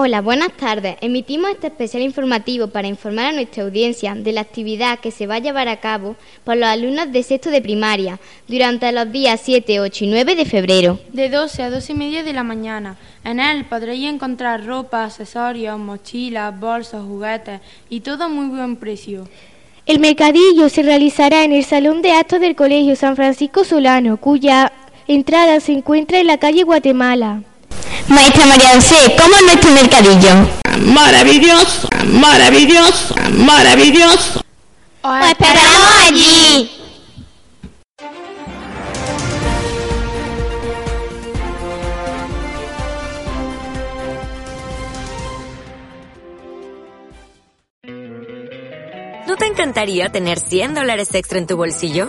Hola, buenas tardes. Emitimos este especial informativo para informar a nuestra audiencia de la actividad que se va a llevar a cabo por los alumnos de sexto de primaria durante los días 7, 8 y 9 de febrero. De 12 a 12 y media de la mañana. En él podréis encontrar ropa, accesorios, mochilas, bolsos, juguetes y todo a muy buen precio. El mercadillo se realizará en el Salón de Actos del Colegio San Francisco Solano, cuya entrada se encuentra en la calle Guatemala. Maestra María José, ¿cómo es nuestro mercadillo? Maravilloso, maravilloso, maravilloso. Os esperamos allí. ¿No te encantaría tener 100 dólares extra en tu bolsillo?